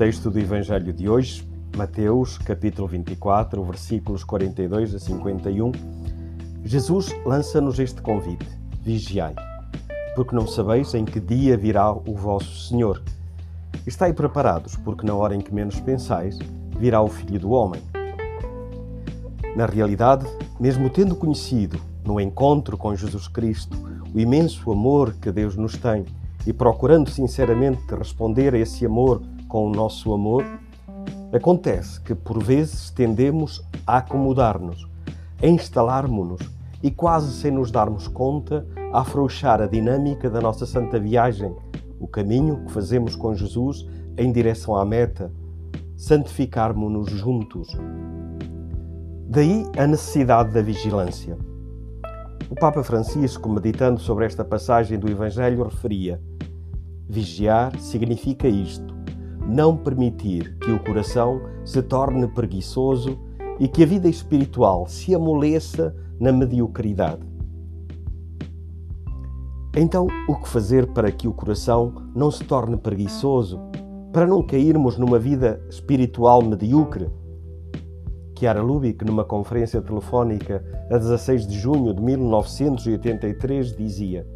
texto do Evangelho de hoje, Mateus, capítulo 24, versículos 42 a 51, Jesus lança-nos este convite: Vigiai, porque não sabeis em que dia virá o vosso Senhor. Estai preparados, porque na hora em que menos pensais, virá o Filho do Homem. Na realidade, mesmo tendo conhecido, no encontro com Jesus Cristo, o imenso amor que Deus nos tem e procurando sinceramente responder a esse amor com o nosso amor, acontece que por vezes tendemos a acomodar-nos, a instalarmos-nos e quase sem nos darmos conta, a afrouxar a dinâmica da nossa santa viagem, o caminho que fazemos com Jesus em direção à meta, santificarmos-nos juntos. Daí a necessidade da vigilância. O Papa Francisco, meditando sobre esta passagem do Evangelho, referia: Vigiar significa isto, não permitir que o coração se torne preguiçoso e que a vida espiritual se amoleça na mediocridade. Então, o que fazer para que o coração não se torne preguiçoso, para não cairmos numa vida espiritual medíocre? Chiara Lubick, numa conferência telefónica a 16 de junho de 1983, dizia: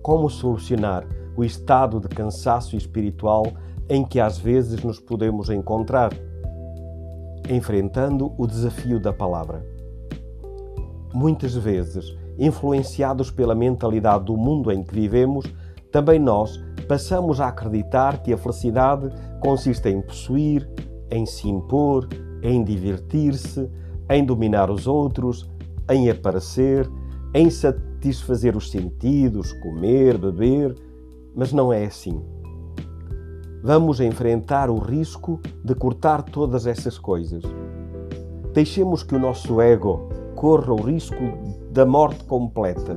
Como solucionar o estado de cansaço espiritual em que às vezes nos podemos encontrar? Enfrentando o desafio da palavra. Muitas vezes, influenciados pela mentalidade do mundo em que vivemos, também nós passamos a acreditar que a felicidade consiste em possuir, em se impor, em divertir-se, em dominar os outros, em aparecer, em satisfazer os sentidos, comer, beber, mas não é assim. Vamos enfrentar o risco de cortar todas essas coisas. Deixemos que o nosso ego corra o risco da morte completa.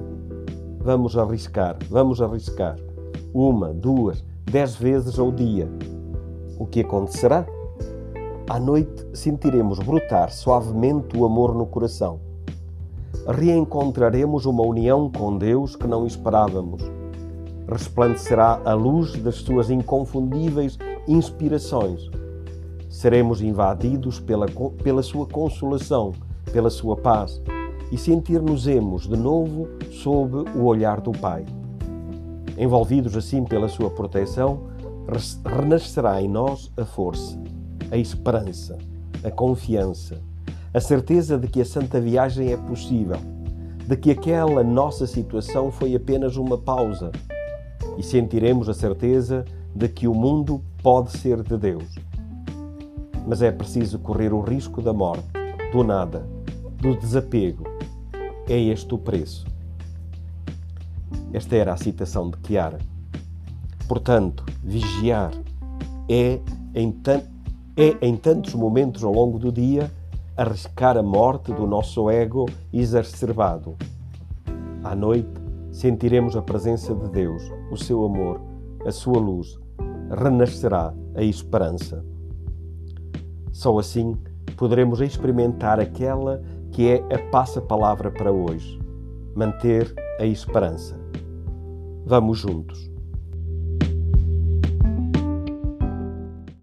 Vamos arriscar, vamos arriscar. Uma, duas, dez vezes ao dia. O que acontecerá? À noite sentiremos brotar suavemente o amor no coração. Reencontraremos uma união com Deus que não esperávamos. Resplandecerá a luz das suas inconfundíveis inspirações. Seremos invadidos pela, pela sua consolação, pela sua paz e sentir-nos-emos de novo sob o olhar do Pai. Envolvidos assim pela sua proteção, renascerá em nós a força a esperança, a confiança, a certeza de que a santa viagem é possível, de que aquela nossa situação foi apenas uma pausa e sentiremos a certeza de que o mundo pode ser de Deus. Mas é preciso correr o risco da morte, do nada, do desapego. É este o preço. Esta era a citação de Chiara. Portanto, vigiar é, em é, em tantos momentos ao longo do dia, arriscar a morte do nosso ego exacerbado. À noite, sentiremos a presença de Deus, o seu amor, a sua luz. Renascerá a esperança. Só assim poderemos experimentar aquela que é a passa-palavra para hoje: manter a esperança. Vamos juntos.